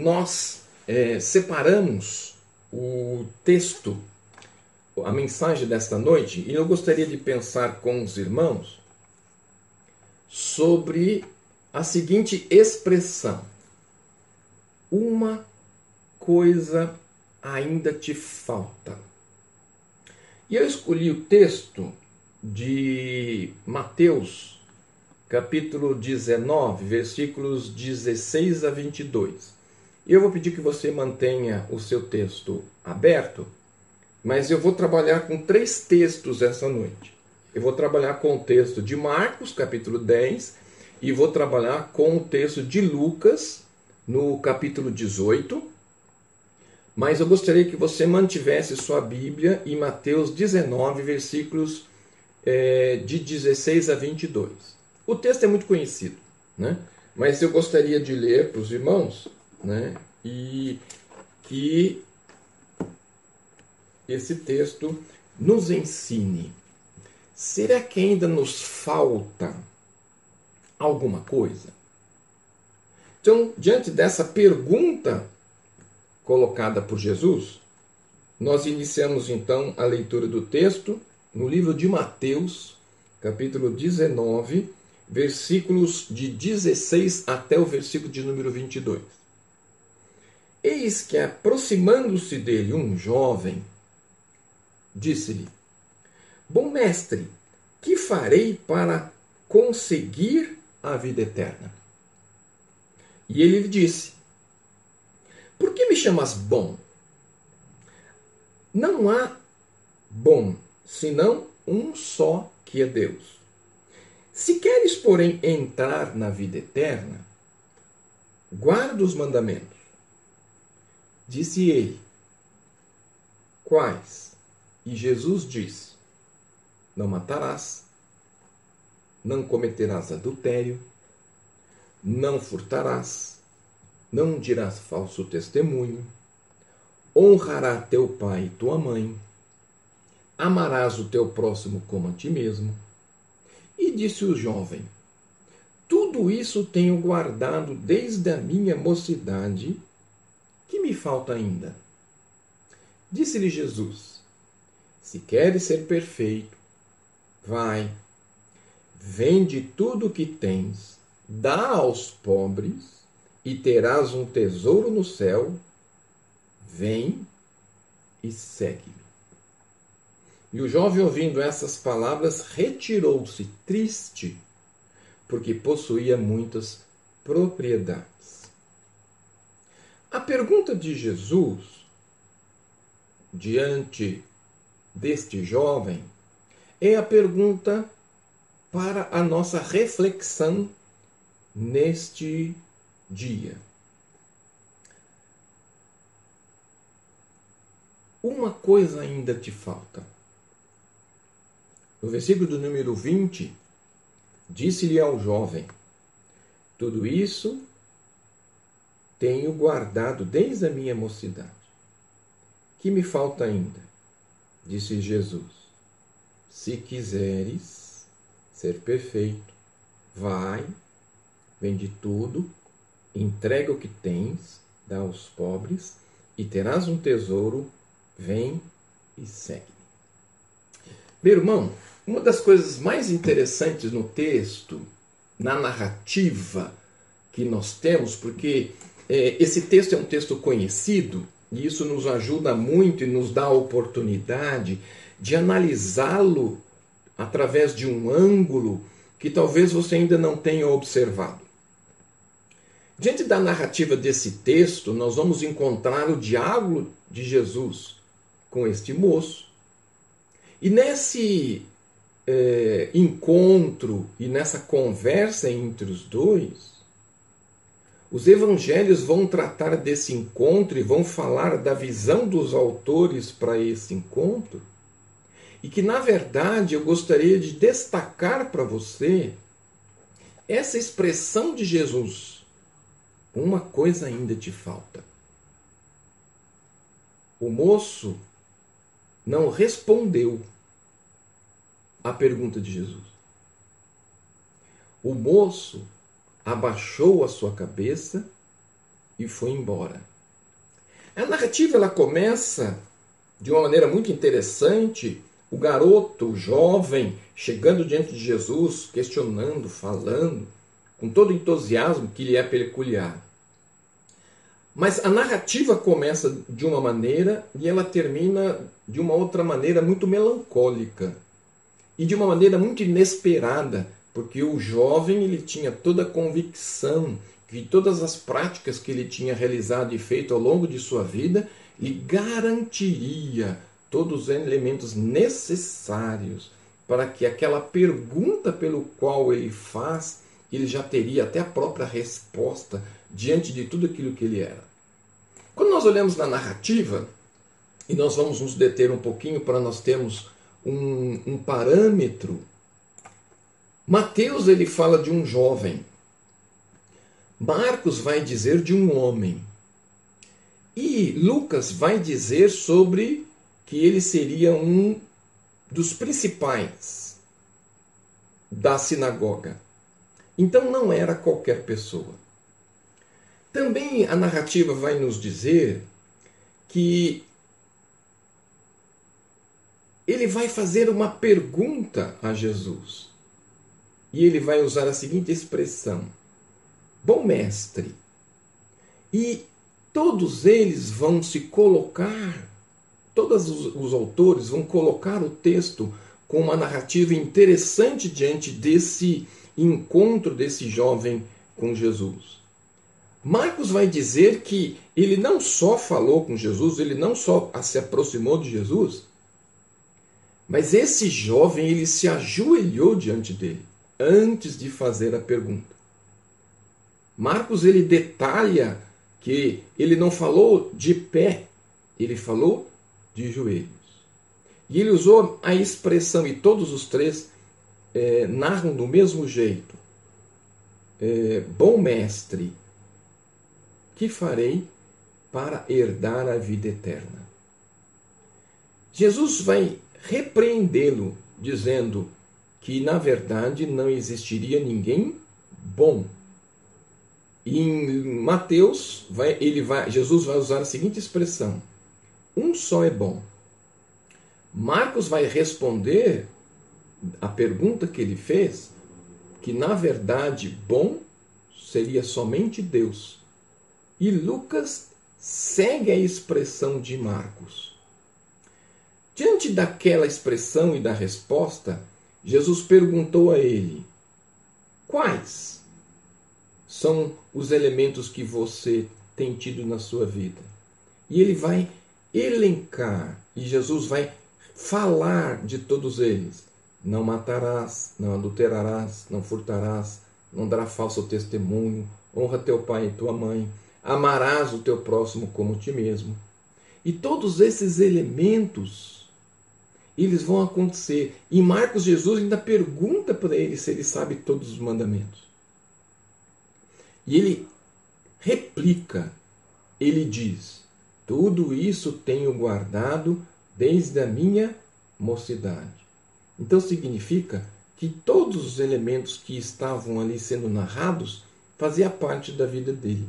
nós é, separamos o texto, a mensagem desta noite, e eu gostaria de pensar com os irmãos sobre a seguinte expressão: Uma coisa ainda te falta. E eu escolhi o texto de Mateus, capítulo 19, versículos 16 a 22. Eu vou pedir que você mantenha o seu texto aberto, mas eu vou trabalhar com três textos essa noite. Eu vou trabalhar com o texto de Marcos, capítulo 10, e vou trabalhar com o texto de Lucas, no capítulo 18. Mas eu gostaria que você mantivesse sua Bíblia em Mateus 19, versículos é, de 16 a 22. O texto é muito conhecido, né? mas eu gostaria de ler para os irmãos né? e que esse texto nos ensine. Será que ainda nos falta alguma coisa? Então, diante dessa pergunta colocada por Jesus, nós iniciamos então a leitura do texto no livro de Mateus, capítulo 19, versículos de 16 até o versículo de número 22. Eis que, aproximando-se dele um jovem, disse-lhe: Bom mestre, que farei para conseguir a vida eterna? E ele lhe disse: Por que me chamas bom? Não há bom senão um só que é Deus. Se queres, porém, entrar na vida eterna, guarda os mandamentos. Disse ele: Quais? E Jesus disse: Não matarás, não cometerás adultério, não furtarás, não dirás falso testemunho, honrará teu pai e tua mãe amarás o teu próximo como a ti mesmo. E disse o jovem: Tudo isso tenho guardado desde a minha mocidade, que me falta ainda? Disse-lhe Jesus: Se queres ser perfeito, vai, vende tudo o que tens, dá aos pobres, e terás um tesouro no céu. Vem e segue-me. E o jovem, ouvindo essas palavras, retirou-se triste, porque possuía muitas propriedades. A pergunta de Jesus, diante deste jovem, é a pergunta para a nossa reflexão neste dia. Uma coisa ainda te falta. No versículo do número 20, disse-lhe ao jovem: Tudo isso tenho guardado desde a minha mocidade. Que me falta ainda? Disse Jesus: Se quiseres ser perfeito, vai, vende tudo, entrega o que tens, dá aos pobres, e terás um tesouro, vem e segue. Meu irmão, uma das coisas mais interessantes no texto, na narrativa que nós temos, porque esse texto é um texto conhecido, e isso nos ajuda muito e nos dá a oportunidade de analisá-lo através de um ângulo que talvez você ainda não tenha observado. Diante da narrativa desse texto, nós vamos encontrar o diálogo de Jesus com este moço. E nesse é, encontro e nessa conversa entre os dois, os evangelhos vão tratar desse encontro e vão falar da visão dos autores para esse encontro. E que, na verdade, eu gostaria de destacar para você essa expressão de Jesus. Uma coisa ainda te falta. O moço não respondeu a pergunta de Jesus. O moço abaixou a sua cabeça e foi embora. A narrativa ela começa de uma maneira muito interessante, o garoto, o jovem, chegando diante de Jesus, questionando, falando, com todo o entusiasmo que lhe é peculiar. Mas a narrativa começa de uma maneira e ela termina de uma outra maneira muito melancólica e de uma maneira muito inesperada, porque o jovem ele tinha toda a convicção que todas as práticas que ele tinha realizado e feito ao longo de sua vida lhe garantiria todos os elementos necessários para que aquela pergunta pelo qual ele faz, ele já teria até a própria resposta diante de tudo aquilo que ele era. Quando nós olhamos na narrativa, e nós vamos nos deter um pouquinho para nós termos um, um parâmetro, Mateus ele fala de um jovem, Marcos vai dizer de um homem, e Lucas vai dizer sobre que ele seria um dos principais da sinagoga. Então não era qualquer pessoa. Também a narrativa vai nos dizer que ele vai fazer uma pergunta a Jesus. E ele vai usar a seguinte expressão: Bom mestre. E todos eles vão se colocar, todos os, autores vão colocar o texto com uma narrativa interessante diante desse encontro desse jovem com Jesus. Marcos vai dizer que ele não só falou com Jesus, ele não só se aproximou de Jesus, mas esse jovem ele se ajoelhou diante dele antes de fazer a pergunta. Marcos ele detalha que ele não falou de pé, ele falou de joelhos. E ele usou a expressão, e todos os três é, narram do mesmo jeito: é, Bom mestre, que farei para herdar a vida eterna? Jesus vai repreendê-lo, dizendo que na verdade não existiria ninguém bom em Mateus, vai, ele vai, Jesus vai usar a seguinte expressão: um só é bom. Marcos vai responder a pergunta que ele fez, que na verdade bom seria somente Deus. E Lucas segue a expressão de Marcos. Diante daquela expressão e da resposta, Jesus perguntou a ele: Quais? são os elementos que você tem tido na sua vida. E ele vai elencar, e Jesus vai falar de todos eles. Não matarás, não adulterarás, não furtarás, não dará falso testemunho, honra teu pai e tua mãe, amarás o teu próximo como ti mesmo. E todos esses elementos, eles vão acontecer. E Marcos Jesus ainda pergunta para ele se ele sabe todos os mandamentos. E ele replica, ele diz: Tudo isso tenho guardado desde a minha mocidade. Então significa que todos os elementos que estavam ali sendo narrados fazia parte da vida dele.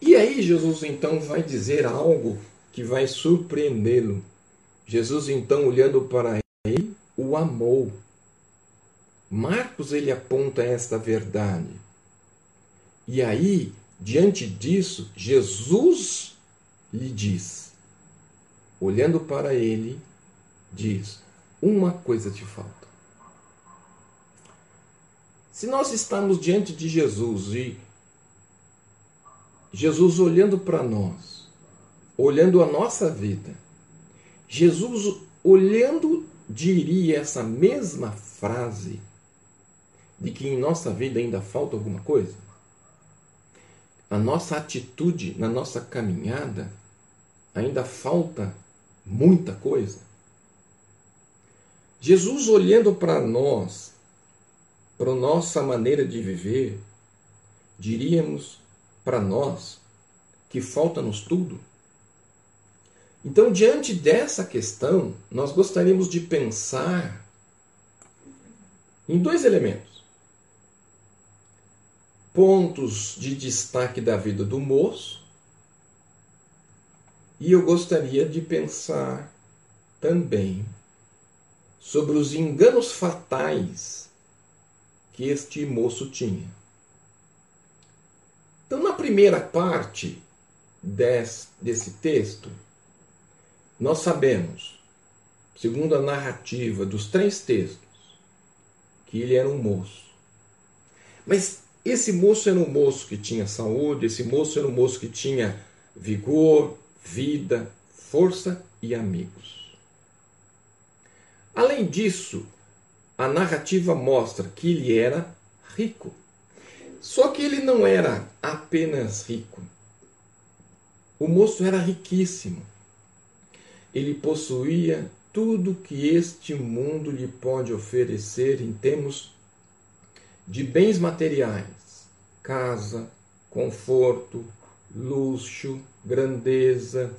E aí Jesus então vai dizer algo que vai surpreendê-lo. Jesus então olhando para ele, o amou. Marcos ele aponta esta verdade. E aí, diante disso, Jesus lhe diz, olhando para ele, diz: Uma coisa te falta. Se nós estamos diante de Jesus e Jesus olhando para nós, olhando a nossa vida, Jesus olhando diria essa mesma frase de que em nossa vida ainda falta alguma coisa? a nossa atitude, na nossa caminhada, ainda falta muita coisa. Jesus olhando para nós, para nossa maneira de viver, diríamos para nós que falta-nos tudo. Então, diante dessa questão, nós gostaríamos de pensar em dois elementos. pontos de destaque da vida do moço. E eu gostaria de pensar também sobre os enganos fatais que este moço tinha. Então, na primeira parte desse, desse texto, nós sabemos, segundo a narrativa dos três textos, que ele era um moço. Mas esse moço era um moço que tinha saúde, esse moço era um moço que tinha vigor, vida, força e amigos. Além disso, a narrativa mostra que ele era rico. Só que ele não era apenas rico. O moço era riquíssimo. Ele possuía tudo que este mundo lhe pode oferecer em termos de bens materiais: casa, conforto, luxo, grandeza,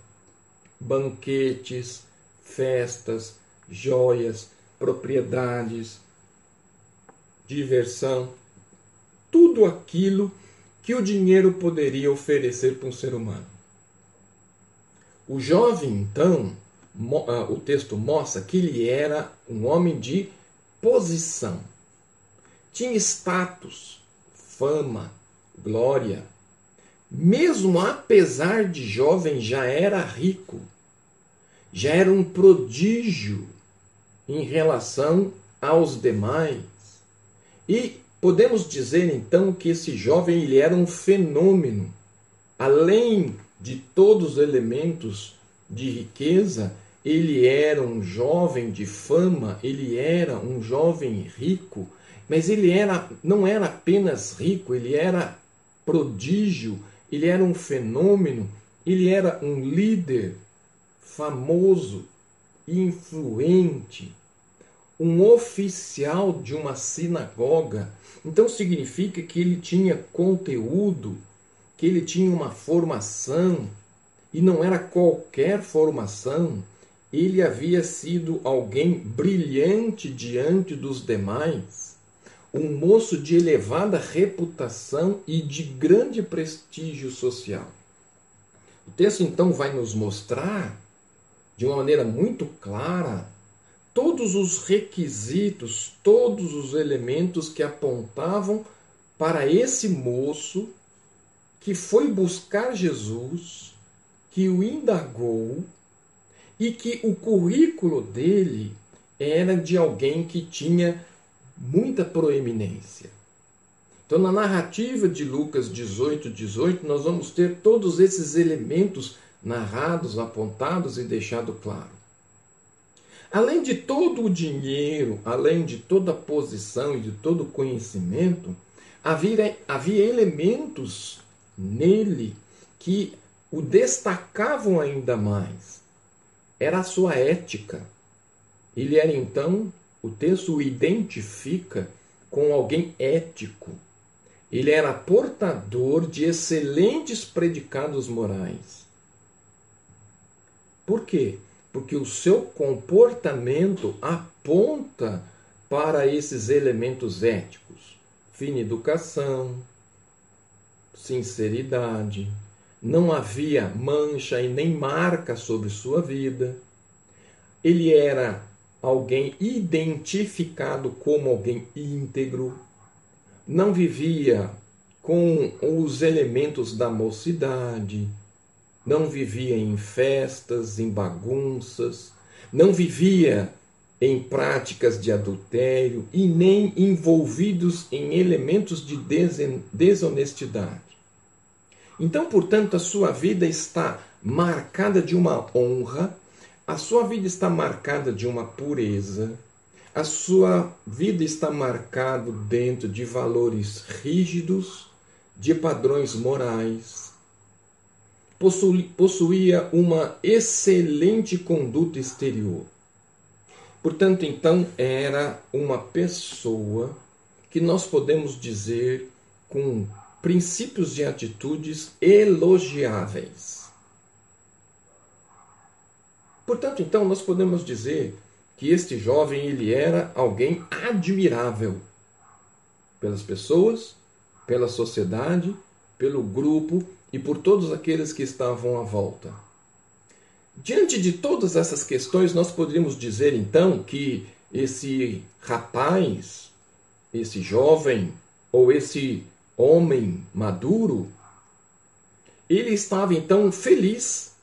banquetes, festas, joias, propriedades, diversão, tudo aquilo que o dinheiro poderia oferecer para um ser humano. O jovem, então, o texto mostra que ele era um homem de posição. Tinha status, fama, glória. Mesmo apesar de jovem, já era rico. Já era um prodígio em relação aos demais. E podemos dizer então que esse jovem ele era um fenômeno. Além de todos os elementos de riqueza, ele era um jovem de fama, ele era um jovem rico, mas ele era, não era apenas rico, ele era prodígio, ele era um fenômeno, ele era um líder famoso, influente, um oficial de uma sinagoga. Então significa que ele tinha conteúdo, que ele tinha uma formação, e não era qualquer formação, ele havia sido alguém brilhante diante dos demais, um moço de elevada reputação e de grande prestígio social. O texto então vai nos mostrar, de uma maneira muito clara, todos os requisitos, todos os elementos que apontavam para esse moço que foi buscar Jesus, que o indagou e que o currículo dele era de alguém que tinha muita proeminência. Então, na narrativa de Lucas 18, 18, nós vamos ter todos esses elementos narrados, apontados e deixado claro. Além de todo o dinheiro, além de toda a posição e de todo o conhecimento, havia, havia elementos nele que o destacavam ainda mais. Era a sua ética. Ele era então, o texto o identifica com alguém ético. Ele era portador de excelentes predicados morais. Por quê? porque o seu comportamento aponta para esses elementos éticos: fina educação, sinceridade, não havia mancha e nem marca sobre sua vida. Ele era alguém identificado como alguém íntegro, não vivia com os elementos da mocidade, não vivia em festas, em bagunças, não vivia em práticas de adultério e nem envolvidos em elementos de desonestidade. Então, portanto, a sua vida está marcada de uma honra, a sua vida está marcada de uma pureza, a sua vida está marcada dentro de valores rígidos, de padrões morais, possuía uma excelente conduta exterior. Portanto, então, era uma pessoa que nós podemos dizer com princípios e atitudes elogiáveis. Portanto, então, nós podemos dizer que este jovem ele era alguém admirável pelas pessoas pela sociedade, pelo grupo e por todos aqueles que estavam à volta. Diante de todas essas questões, nós poderíamos dizer então que esse rapaz, esse jovem ou esse homem maduro, ele estava então feliz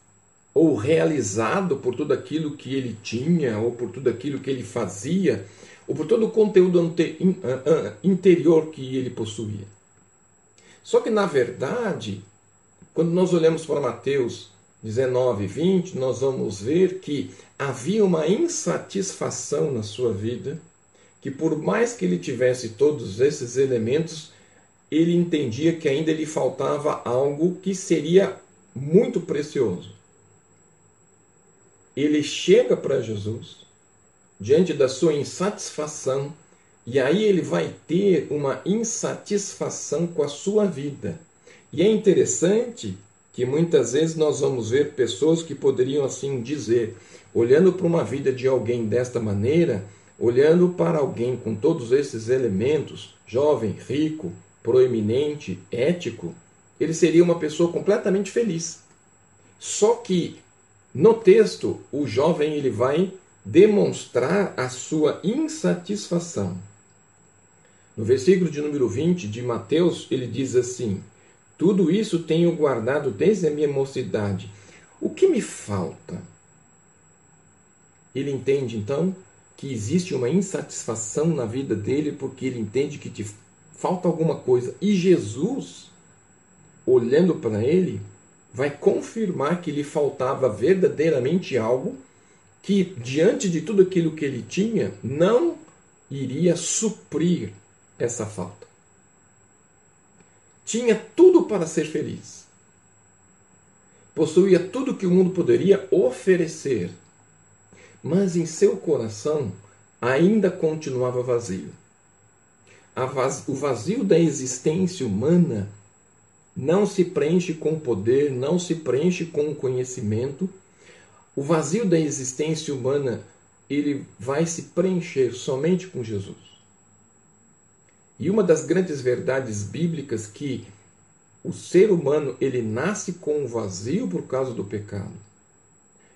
ou realizado por tudo aquilo que ele tinha, ou por tudo aquilo que ele fazia, ou por todo o conteúdo interior que ele possuía. Só que, na verdade, quando nós olhamos para Mateus 19, 20, nós vamos ver que havia uma insatisfação na sua vida, que por mais que ele tivesse todos esses elementos, ele entendia que ainda lhe faltava algo que seria muito precioso. Ele chega para Jesus diante da sua insatisfação, e aí ele vai ter uma insatisfação com a sua vida. E é interessante que muitas vezes nós vamos ver pessoas que poderiam assim dizer, olhando para uma vida de alguém desta maneira, olhando para alguém com todos esses elementos, jovem, rico, proeminente, ético, ele seria uma pessoa completamente feliz. Só que no texto, o jovem ele vai demonstrar a sua insatisfação. No versículo de número 20 de Mateus, ele diz assim: tudo isso tenho guardado desde a minha mocidade. O que me falta? Ele entende então que existe uma insatisfação na vida dele porque ele entende que falta alguma coisa. E Jesus, olhando para ele, vai confirmar que lhe faltava verdadeiramente algo que, diante de tudo aquilo que ele tinha, não iria suprir essa falta tinha tudo para ser feliz. Possuía tudo que o mundo poderia oferecer, mas em seu coração ainda continuava vazio. O vazio da existência humana não se preenche com poder, não se preenche com conhecimento. O vazio da existência humana ele vai se preencher somente com Jesus. E uma das grandes verdades bíblicas que o ser humano ele nasce com um vazio por causa do pecado.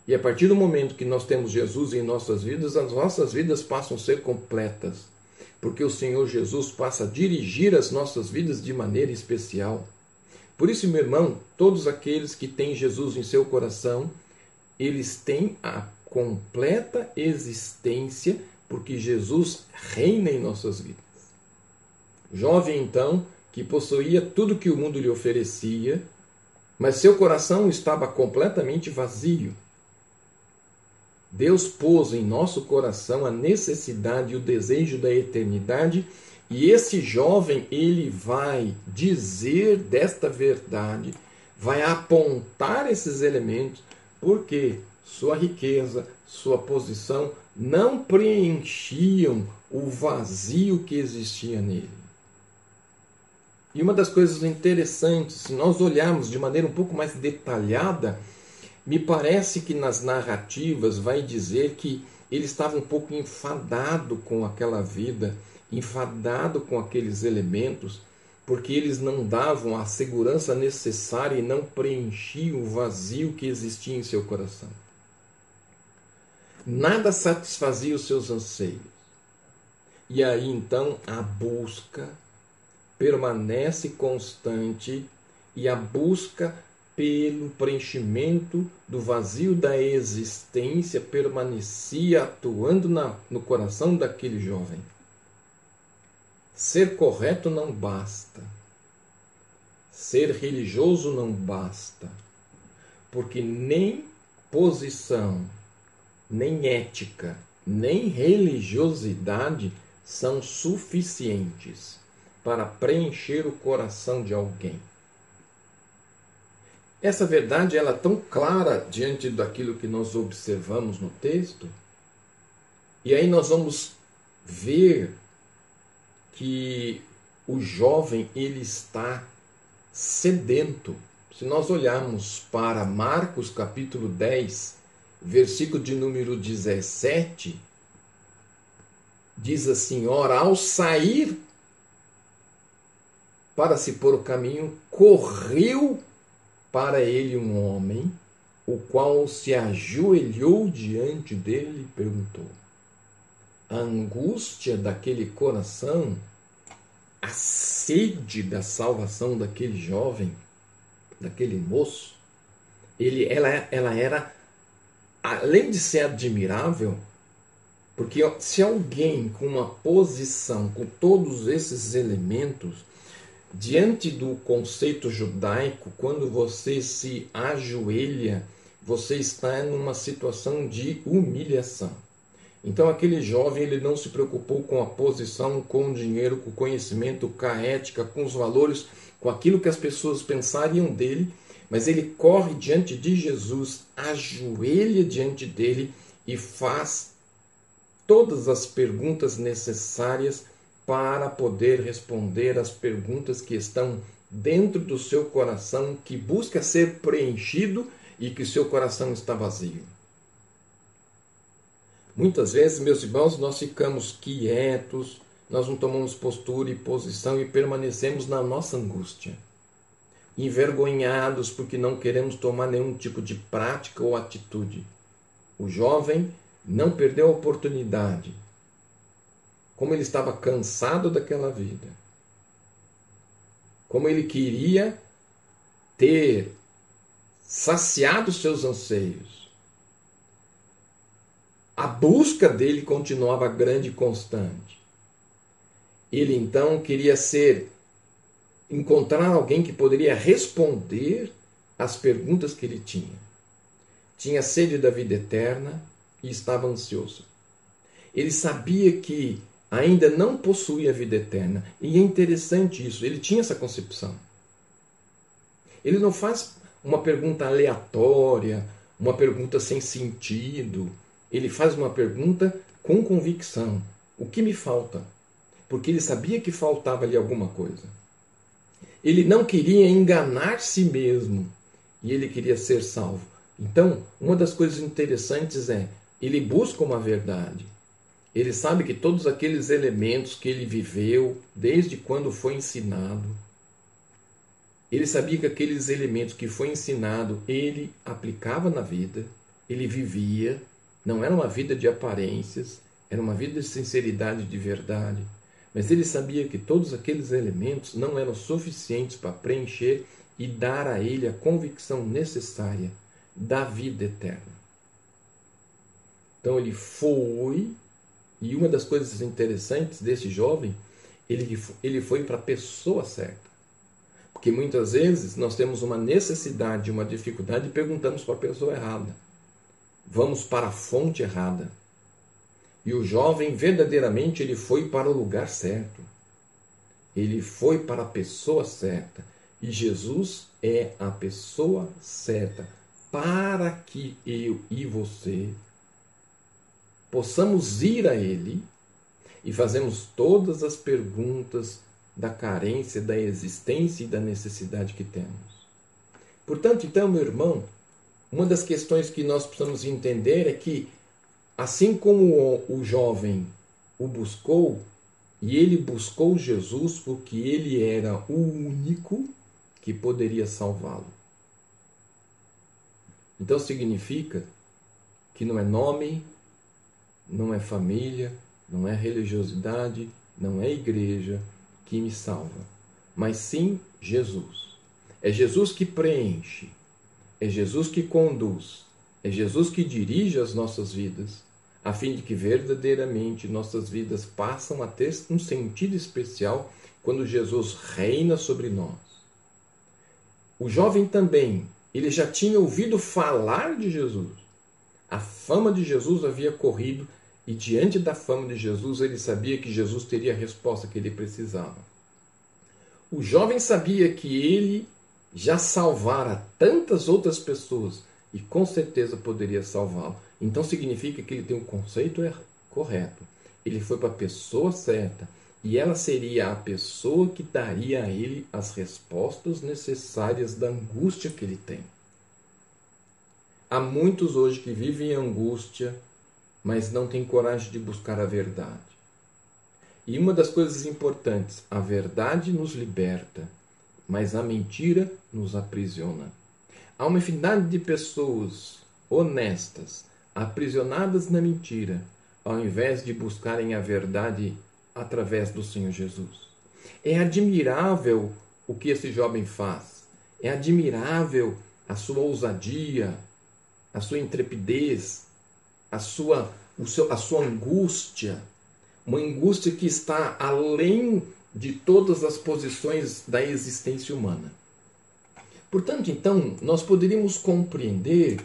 E a partir do momento que nós temos Jesus em nossas vidas, as nossas vidas passam a ser completas, porque o Senhor Jesus passa a dirigir as nossas vidas de maneira especial. Por isso, meu irmão, todos aqueles que têm Jesus em seu coração, eles têm a completa existência, porque Jesus reina em nossas vidas. Jovem então, que possuía tudo que o mundo lhe oferecia, mas seu coração estava completamente vazio. Deus pôs em nosso coração a necessidade e o desejo da eternidade, e esse jovem ele vai dizer desta verdade, vai apontar esses elementos, porque sua riqueza, sua posição não preenchiam o vazio que existia nele. E uma das coisas interessantes, se nós olharmos de maneira um pouco mais detalhada, me parece que nas narrativas vai dizer que ele estava um pouco enfadado com aquela vida, enfadado com aqueles elementos, porque eles não davam a segurança necessária e não preenchiam o vazio que existia em seu coração. Nada satisfazia os seus anseios. E aí então a busca permanece constante e a busca pelo preenchimento do vazio da existência permanecia atuando na, no coração daquele jovem. Ser correto não basta. Ser religioso não basta. Porque nem posição, nem ética, nem religiosidade são suficientes para preencher o coração de alguém. Essa verdade ela é tão clara diante daquilo que nós observamos no texto, e aí nós vamos ver que o jovem ele está sedento. Se nós olharmos para Marcos capítulo 10, versículo de número 17, diz assim: Ora, ao sair para se pôr o caminho, correu para ele um homem, o qual se ajoelhou diante dele e perguntou. A angústia daquele coração, a sede da salvação daquele jovem, daquele moço, ele, ela, ela era, além de ser admirável, porque se alguém com uma posição, com todos esses elementos, diante do conceito judaico, quando você se ajoelha, você está numa situação de humilhação. Então aquele jovem ele não se preocupou com a posição, com o dinheiro, com o conhecimento, com a ética, com os valores, com aquilo que as pessoas pensariam dele, mas ele corre diante de Jesus, ajoelha diante dele e faz todas as perguntas necessárias para poder responder as perguntas que estão dentro do seu coração, que busca ser preenchido e que seu coração está vazio. Muitas vezes, meus irmãos, nós ficamos quietos, nós não tomamos postura e posição e permanecemos na nossa angústia, envergonhados porque não queremos tomar nenhum tipo de prática ou atitude. O jovem não perdeu a oportunidade. Como ele estava cansado daquela vida. Como ele queria ter saciado seus anseios. A busca dele continuava grande e constante. Ele então queria ser encontrar alguém que poderia responder às perguntas que ele tinha. Tinha sede da vida eterna, e estava ansioso. Ele sabia que ainda não possuía a vida eterna. E é interessante isso, ele tinha essa concepção. Ele não faz uma pergunta aleatória, uma pergunta sem sentido. Ele faz uma pergunta com convicção: o que me falta? Porque ele sabia que faltava ali alguma coisa. Ele não queria enganar si mesmo e ele queria ser salvo. Então, uma das coisas interessantes é ele busca uma verdade. Ele sabe que todos aqueles elementos que ele viveu desde quando foi ensinado, ele sabia que aqueles elementos que foi ensinado, ele aplicava na vida, ele vivia, não era uma vida de aparências, era uma vida de sinceridade, de verdade. Mas ele sabia que todos aqueles elementos não eram suficientes para preencher e dar a ele a convicção necessária da vida eterna. Então ele foi, e uma das coisas interessantes desse jovem, ele, ele foi para a pessoa certa. Porque muitas vezes nós temos uma necessidade, uma dificuldade e perguntamos para a pessoa errada. Vamos para a fonte errada. E o jovem verdadeiramente ele foi para o lugar certo. Ele foi para a pessoa certa. E Jesus é a pessoa certa para que eu e você possamos ir a Ele e fazemos todas as perguntas da carência, da existência e da necessidade que temos. Portanto, então, meu irmão, uma das questões que nós precisamos entender é que, assim como o, jovem o buscou, e ele buscou Jesus porque ele era o único que poderia salvá-lo. Então significa que não é nome, não é família, não é religiosidade, não é igreja que me salva, mas sim Jesus. É Jesus que preenche, é Jesus que conduz, é Jesus que dirige as nossas vidas, a fim de que verdadeiramente nossas vidas passam a ter um sentido especial quando Jesus reina sobre nós. O jovem também, ele já tinha ouvido falar de Jesus. A fama de Jesus havia corrido e diante da fama de Jesus, ele sabia que Jesus teria a resposta que ele precisava. O jovem sabia que ele já salvara tantas outras pessoas e com certeza poderia salvá-lo. Então significa que ele tem um conceito er-, correto. Ele foi para a pessoa certa e ela seria a pessoa que daria a ele as respostas necessárias da angústia que ele tem. Há muitos hoje que vivem em angústia, mas não tem coragem de buscar a verdade. E uma das coisas importantes, a verdade nos liberta, mas a mentira nos aprisiona. Há uma infinidade de pessoas honestas, aprisionadas na mentira, ao invés de buscarem a verdade através do Senhor Jesus. É admirável o que esse jovem faz. É admirável a sua ousadia, a sua intrepidez, a sua, seu, a sua angústia, uma angústia que está além de todas as posições da existência humana. Portanto, então, nós poderíamos compreender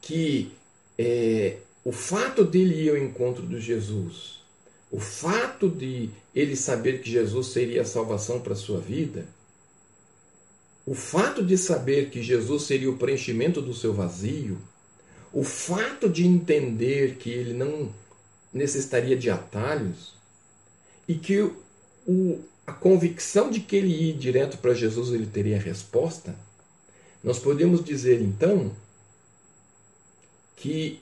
que é, o fato dele ir ao encontro de Jesus, o fato de ele saber que Jesus seria a salvação para a sua vida, o fato de saber que Jesus seria o preenchimento do seu vazio, o fato de entender que ele não necessitaria de atalhos e que o, a convicção de que ele ia direto para Jesus ele teria resposta, nós podemos dizer então que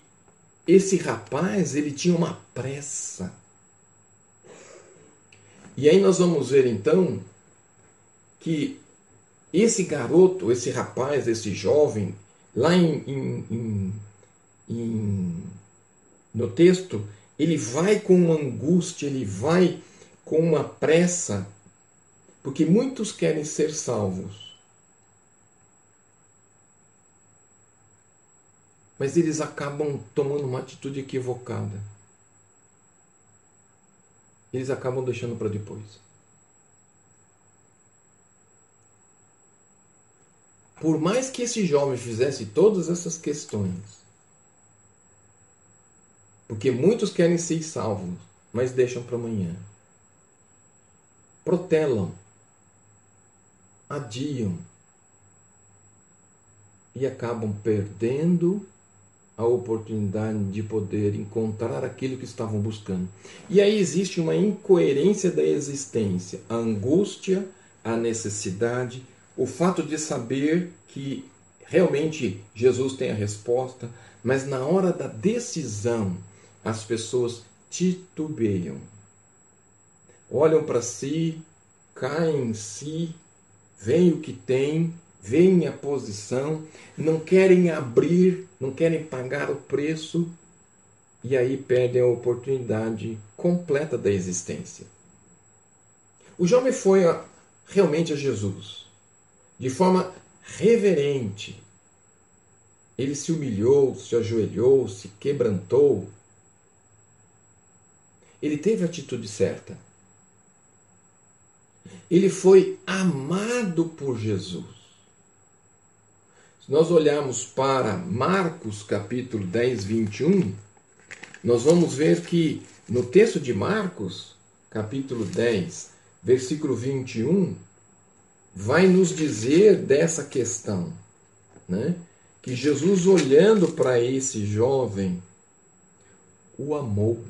esse rapaz ele tinha uma pressa. E aí nós vamos ver então que esse garoto, esse rapaz, esse jovem, lá em, em, em, em, no texto, ele vai com uma angústia, ele vai com uma pressa, porque muitos querem ser salvos. Mas eles acabam tomando uma atitude equivocada. Eles acabam deixando para depois. por mais que esse jovem fizesse todas essas questões, porque muitos querem ser salvos, mas deixam para amanhã. Protelam, adiam e acabam perdendo a oportunidade de poder encontrar aquilo que estavam buscando. E aí existe uma incoerência da existência, a angústia, a necessidade, o fato de saber que realmente Jesus tem a resposta, mas na hora da decisão as pessoas titubeiam. Olham para si, caem em si, veem o que tem, veem a posição, não querem abrir, não querem pagar o preço e aí perdem a oportunidade completa da existência. O jovem foi a, realmente a Jesus de forma reverente. Ele se humilhou, se ajoelhou, se quebrantou. Ele teve a atitude certa. Ele foi amado por Jesus. Se nós olharmos para Marcos capítulo 10, 21, nós vamos ver que no texto de Marcos, capítulo 10, versículo 21, vai nos dizer dessa questão, né? Que Jesus olhando para esse jovem o amou.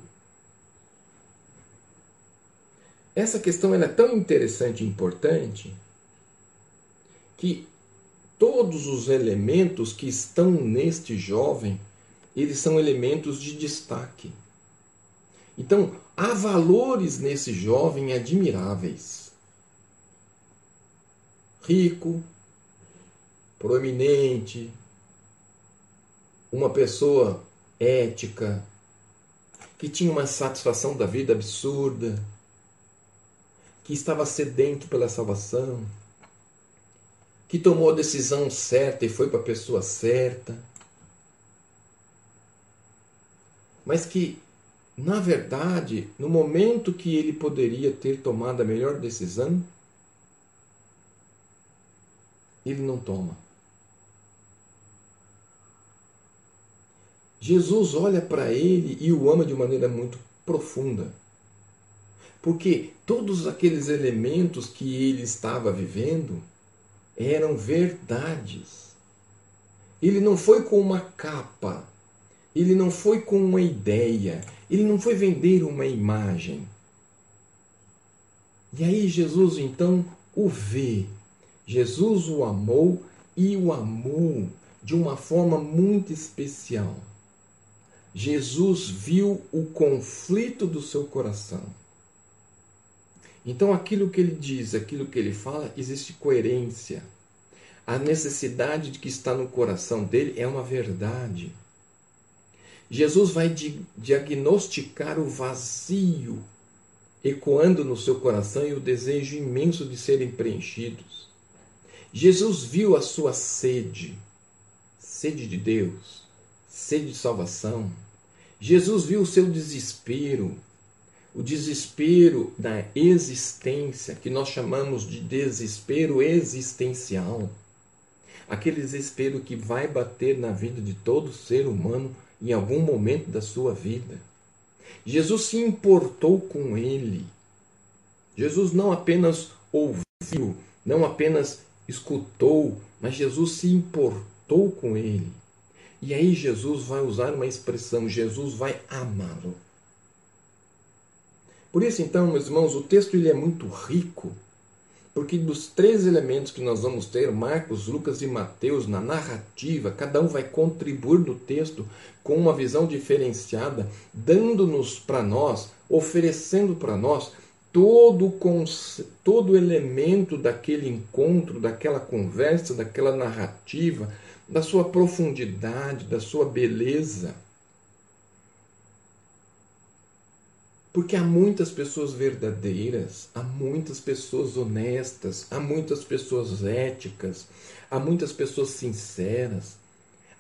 Essa questão é tão interessante e importante que todos os elementos que estão neste jovem, eles são elementos de destaque. Então, há valores nesse jovem admiráveis rico, proeminente, uma pessoa ética, que tinha uma satisfação da vida absurda, que estava sedento pela salvação, que tomou a decisão certa e foi para a pessoa certa, mas que, na verdade, no momento que ele poderia ter tomado a melhor decisão, ele não toma. Jesus olha para ele e o ama de maneira muito profunda. Porque todos aqueles elementos que ele estava vivendo eram verdades. Ele não foi com uma capa, ele não foi com uma ideia, ele não foi vender uma imagem. E aí Jesus então o vê Jesus o amou e o amou de uma forma muito especial. Jesus viu o conflito do seu coração. Então, aquilo que ele diz, aquilo que ele fala, existe coerência. A necessidade de que está no coração dele é uma verdade. Jesus vai diagnosticar o vazio ecoando no seu coração e o desejo imenso de serem preenchidos. Jesus viu a sua sede, sede de Deus, sede de salvação. Jesus viu o seu desespero, o desespero da existência, que nós chamamos de desespero existencial. Aquele desespero que vai bater na vida de todo ser humano em algum momento da sua vida. Jesus se importou com ele. Jesus não apenas ouviu, não apenas escutou, mas Jesus se importou com ele. E aí Jesus vai usar uma expressão: Jesus vai amá-lo. Por isso, então, meus irmãos, o texto ele é muito rico, porque dos três elementos que nós vamos ter, Marcos, Lucas e Mateus, na narrativa, cada um vai contribuir no texto com uma visão diferenciada, dando-nos para nós, oferecendo para nós todo, todo elemento daquele encontro, daquela conversa, daquela narrativa, da sua profundidade, da sua beleza. Porque há muitas pessoas verdadeiras, há muitas pessoas honestas, há muitas pessoas éticas, há muitas pessoas sinceras,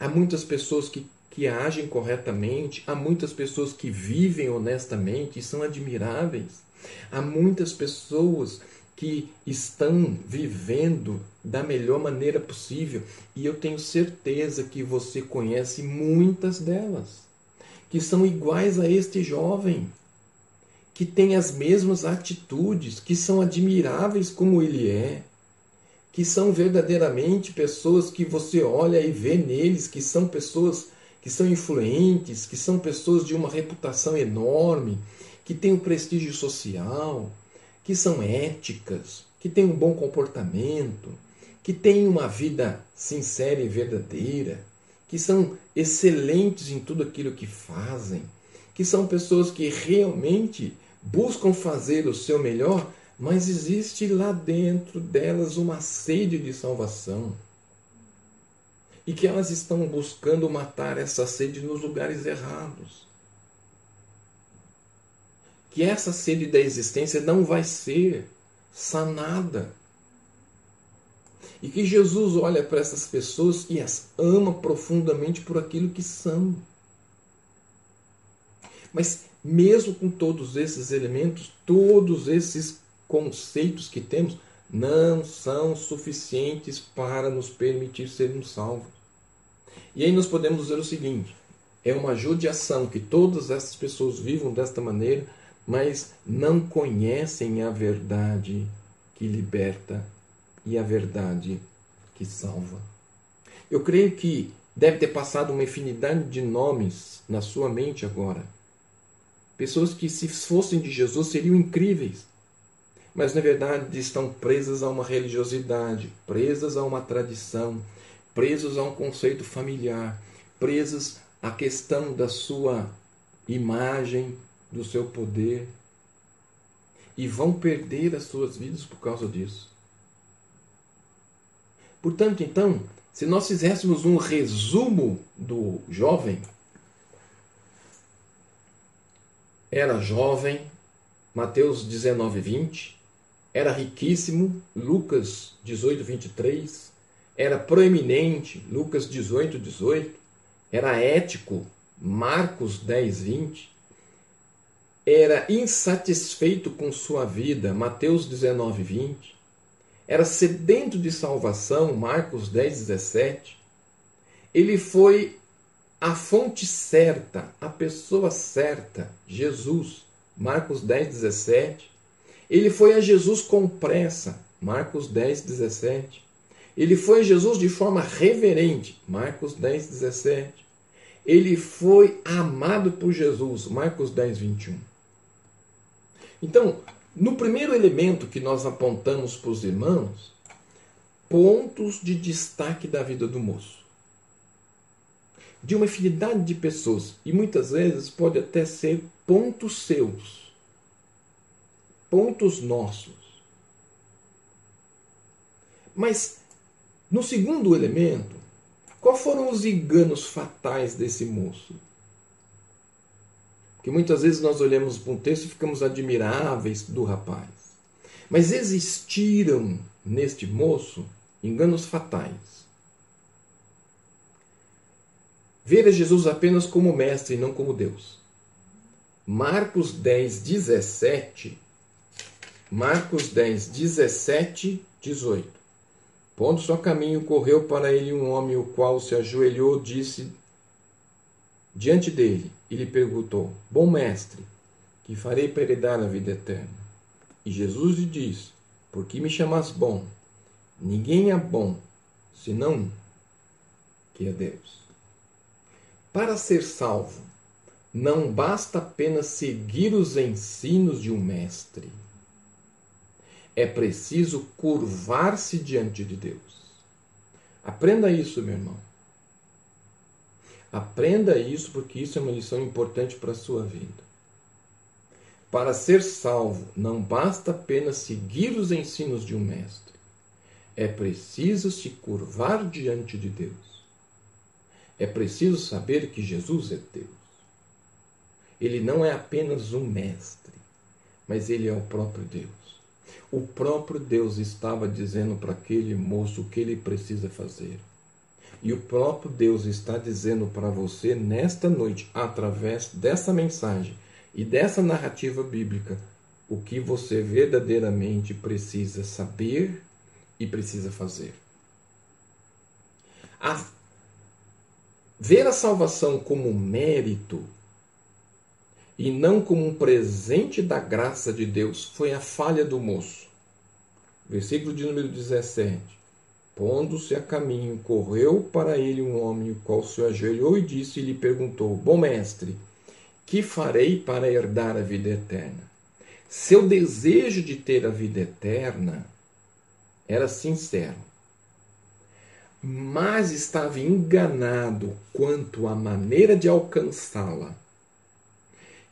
há muitas pessoas que, que agem corretamente, há muitas pessoas que vivem honestamente e são admiráveis, há muitas pessoas que estão vivendo da melhor maneira possível e eu tenho certeza que você conhece muitas delas que são iguais a este jovem que têm as mesmas atitudes, que são admiráveis como ele é, que são verdadeiramente pessoas que você olha e vê neles, que são pessoas que são influentes, que são pessoas de uma reputação enorme, que têm um prestígio social, que são éticas, que têm um bom comportamento, que têm uma vida sincera e verdadeira, que são excelentes em tudo aquilo que fazem, que são pessoas que realmente buscam fazer o seu melhor, mas existe lá dentro delas uma sede de salvação. E que elas estão buscando matar essa sede nos lugares errados. Que essa sede da existência não vai ser sanada. E que Jesus olha para essas pessoas e as ama profundamente por aquilo que são. Mas mesmo com todos esses elementos, todos esses conceitos que temos, não são suficientes para nos permitir sermos salvos. E aí nós podemos dizer o seguinte: é uma judiação que todas essas pessoas vivam desta maneira, mas não conhecem a verdade que liberta e a verdade que salva. Eu creio que deve ter passado uma infinidade de nomes na sua mente agora Pessoas que, se fossem de Jesus, seriam incríveis. Mas, na verdade, estão presas a uma religiosidade, presas a uma tradição, presas a um conceito familiar, presas à questão da sua imagem, do seu poder. E vão perder as suas vidas por causa disso. Portanto, então, se nós fizéssemos um resumo do jovem, era jovem, Mateus 19, 20, era riquíssimo, Lucas 18, 23, era proeminente, Lucas 18, 18, era ético, Marcos 10, 20, era insatisfeito com sua vida, Mateus 19, 20, era sedento de salvação, Marcos 10, 17, ele foi a fonte certa, a pessoa certa, Jesus, Marcos 10, 17. Ele foi a Jesus com pressa, Marcos 10, 17. Ele foi a Jesus de forma reverente, Marcos 10, 17. Ele foi amado por Jesus, Marcos 10, 21. Então, no primeiro elemento que nós apontamos para os irmãos, pontos de destaque da vida do moço de uma infinidade de pessoas e muitas vezes pode até ser pontos seus. pontos nossos. Mas, no segundo elemento, quais foram os enganos fatais desse moço? Porque muitas vezes nós olhamos para um texto e ficamos admiráveis do rapaz. Mas existiram neste moço enganos fatais. Ver a Jesus apenas como mestre e não como Deus. Marcos 10, 17. Marcos 10, 17, 18. Pondo-se a caminho, correu para ele um homem, o qual se ajoelhou, disse diante dele e lhe perguntou: Bom mestre, que farei para heredar a vida eterna? E Jesus lhe disse: Por que me chamas bom? Ninguém é bom, senão que é Deus. Para ser salvo, não basta apenas seguir os ensinos de um mestre. É preciso curvar-se diante de Deus. Aprenda isso, meu irmão. Aprenda isso porque isso é uma lição importante para a sua vida. Para ser salvo, não basta apenas seguir os ensinos de um mestre. É preciso se curvar diante de Deus. É preciso saber que Jesus é Deus. Ele não é apenas um mestre, mas ele é o próprio Deus. O próprio Deus estava dizendo para aquele moço o que ele precisa fazer. E o próprio Deus está dizendo para você nesta noite, através dessa mensagem e dessa narrativa bíblica, o que você verdadeiramente precisa saber e precisa fazer. A Ver a salvação como mérito e não como um presente da graça de Deus foi a falha do moço. Versículo de número 17. Pondo-se a caminho, correu para ele um homem, o qual se ajoelhou e disse e lhe perguntou: Bom mestre, que farei para herdar a vida eterna? Seu desejo de ter a vida eterna era sincero mas estava enganado quanto à maneira de alcançá-la.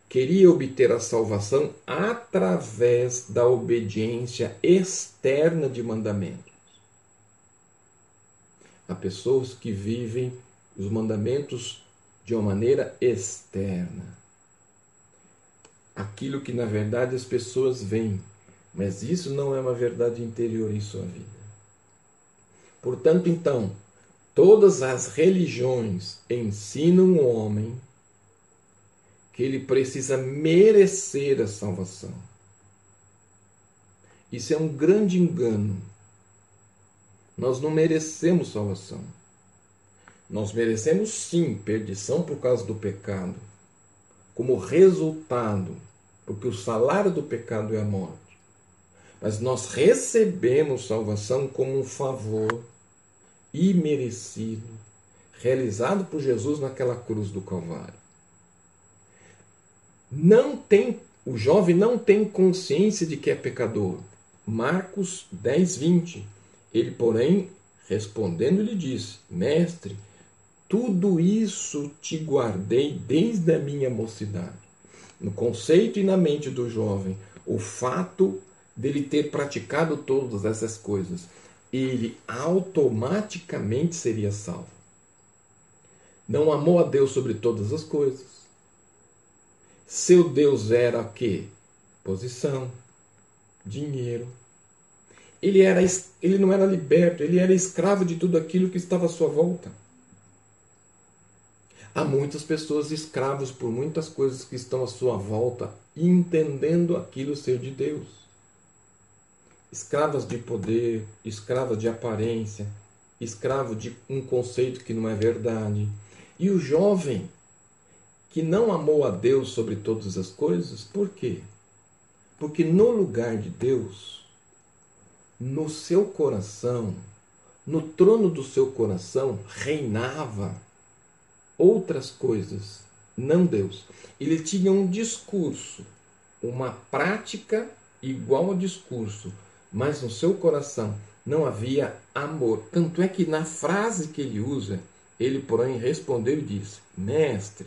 Queria obter a salvação através da obediência externa de mandamentos. Há pessoas que vivem os mandamentos de uma maneira externa. Aquilo que na verdade as pessoas veem, mas isso não é uma verdade interior em sua vida. Portanto, então, todas as religiões ensinam o homem que ele precisa merecer a salvação. Isso é um grande engano. Nós não merecemos salvação. Nós merecemos sim perdição por causa do pecado, como resultado, porque o salário do pecado é a morte. Mas nós recebemos salvação como um favor imerecido, realizado por Jesus naquela cruz do Calvário. Não tem, o jovem não tem consciência de que é pecador. Marcos 10, 20. Ele, porém, respondendo, lhe disse: Mestre, tudo isso te guardei desde a minha mocidade. No conceito e na mente do jovem, o fato dele ter praticado todas essas coisas ele automaticamente seria salvo. Não amou a Deus sobre todas as coisas. Seu Deus era o quê? Posição, dinheiro. Ele, era, ele não era liberto, ele era escravo de tudo aquilo que estava à sua volta. Há muitas pessoas escravas por muitas coisas que estão à sua volta, entendendo aquilo ser de Deus escravas de poder, escravas de aparência, escravo de um conceito que não é verdade. E o jovem que não amou a Deus sobre todas as coisas, por quê? Porque no lugar de Deus, no seu coração, no trono do seu coração, reinava outras coisas, não Deus. Ele tinha um discurso, uma prática igual ao discurso, mas no seu coração não havia amor. Tanto é que na frase que ele usa, ele, porém, respondeu e disse: Mestre,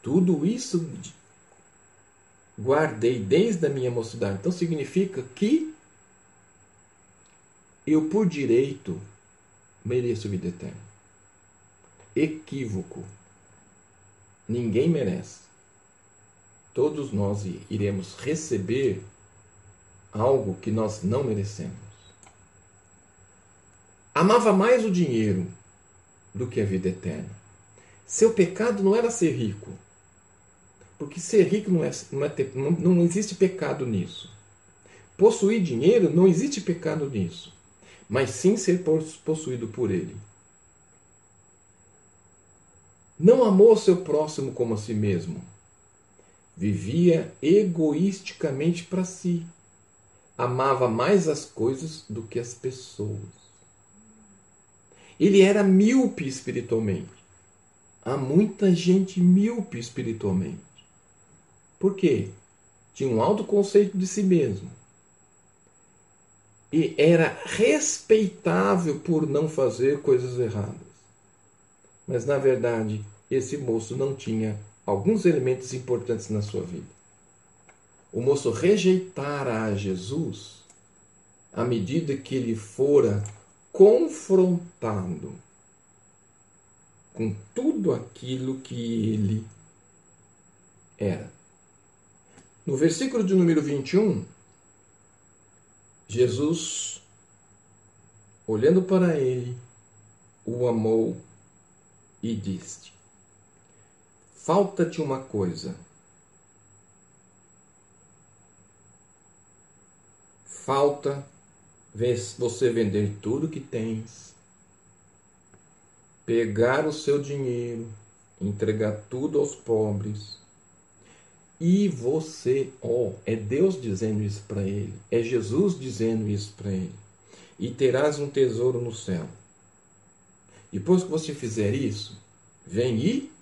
tudo isso guardei desde a minha mocidade. Então significa que eu, por direito, mereço vida eterna. Equívoco. Ninguém merece. Todos nós iremos receber algo que nós não merecemos. Amava mais o dinheiro do que a vida eterna. Seu pecado não era ser rico. Porque ser rico não, é, não, é ter, não, não existe pecado nisso. Possuir dinheiro não existe pecado nisso. Mas sim ser possuído por ele. Não amou seu próximo como a si mesmo. Vivia egoisticamente para si. Amava mais as coisas do que as pessoas. Ele era míope espiritualmente. Há muita gente míope espiritualmente. Por quê? Tinha um alto conceito de si mesmo. E era respeitável por não fazer coisas erradas. Mas, na verdade, esse moço não tinha alguns elementos importantes na sua vida. O moço rejeitara a Jesus à medida que ele fora confrontado com tudo aquilo que ele era. No versículo de número 21, Jesus, olhando para ele, o amou e disse: Falta-te uma coisa. Falta você vender tudo que tens, pegar o seu dinheiro, entregar tudo aos pobres. E você, ó, oh, é Deus dizendo isso para ele, é Jesus dizendo isso para ele. E terás um tesouro no céu. Depois que você fizer isso, vem e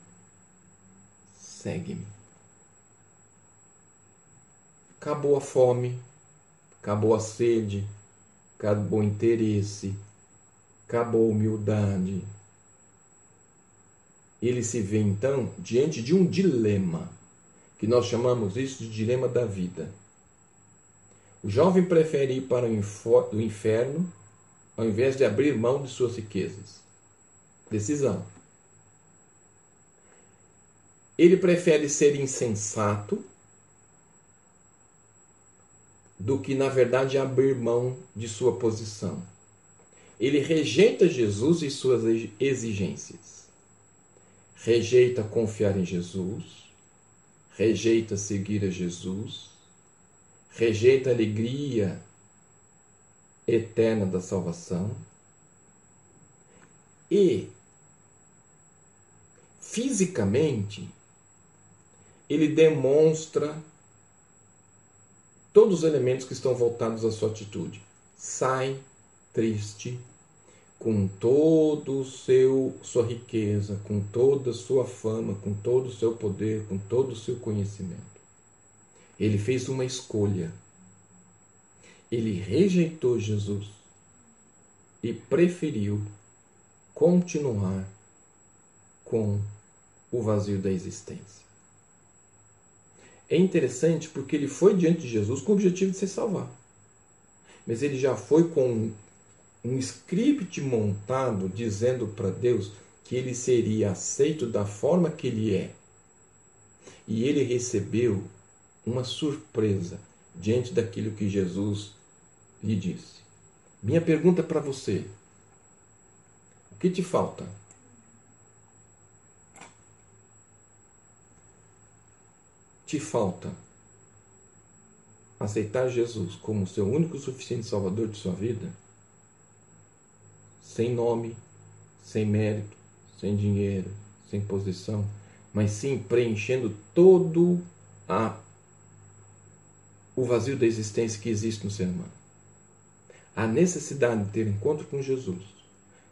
segue-me. Acabou a fome, acabou a sede, acabou o interesse, acabou a humildade. Ele se vê então diante de um dilema, que nós chamamos isso de dilema da vida. O jovem prefere ir para o inferno ao invés de abrir mão de suas riquezas. Decisão. Ele prefere ser insensato do que, na verdade, abrir mão de sua posição. Ele rejeita Jesus e suas exigências. Rejeita confiar em Jesus, rejeita seguir a Jesus, rejeita a alegria eterna da salvação e fisicamente ele demonstra todos os elementos que estão voltados à sua atitude. Sai triste, com todo o seu sua riqueza, com toda a sua fama, com todo o seu poder, com todo o seu conhecimento. Ele fez uma escolha. Ele rejeitou Jesus e preferiu continuar com o vazio da existência. É interessante porque ele foi diante de Jesus com o objetivo de se salvar. Mas ele já foi com um script montado dizendo para Deus que ele seria aceito da forma que ele é. E ele recebeu uma surpresa diante daquilo que Jesus lhe disse. Minha pergunta para você: o que te falta? Te falta aceitar Jesus como seu único e suficiente Salvador de sua vida, sem nome, sem mérito, sem dinheiro, sem posição, mas sim preenchendo todo a, o vazio da existência que existe no ser humano. A necessidade de ter encontro com Jesus,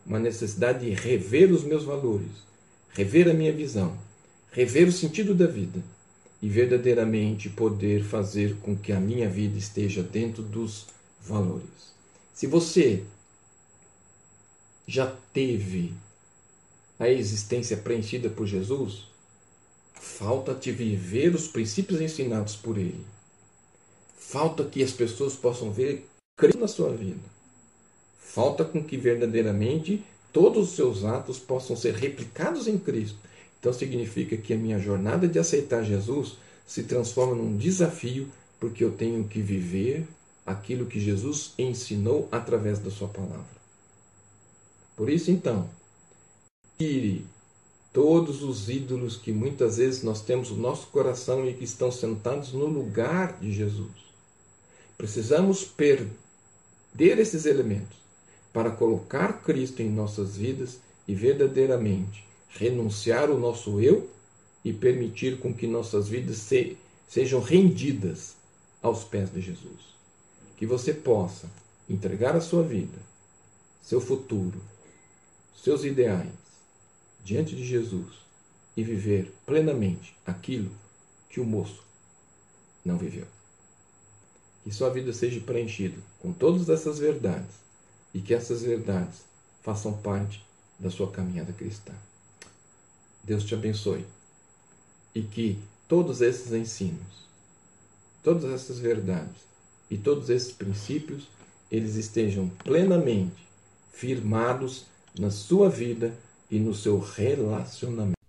uma necessidade de rever os meus valores, rever a minha visão, rever o sentido da vida e verdadeiramente poder fazer com que a minha vida esteja dentro dos valores. Se você já teve a existência preenchida por Jesus, Falta-te viver os princípios ensinados por Ele. Falta que as pessoas possam ver Cristo na sua vida. Falta com que verdadeiramente todos os seus atos possam ser replicados em Cristo. Então significa que a minha jornada de aceitar Jesus se transforma num desafio, porque eu tenho que viver aquilo que Jesus ensinou através da sua palavra. Por isso então, tire todos os ídolos que muitas vezes nós temos no nosso coração e que estão sentados no lugar de Jesus. Precisamos perder esses elementos para colocar Cristo em nossas vidas e verdadeiramente renunciar o nosso eu e permitir com que nossas vidas se, sejam rendidas aos pés de Jesus. Que você possa entregar a sua vida, seu futuro, seus ideais diante de Jesus e viver plenamente aquilo que o moço não viveu. Que sua vida seja preenchida com todas essas verdades e que essas verdades façam parte da sua caminhada cristã. Deus te abençoe e que todos esses ensinos, todas essas verdades e todos esses princípios, eles estejam plenamente firmados na sua vida e no seu relacionamento.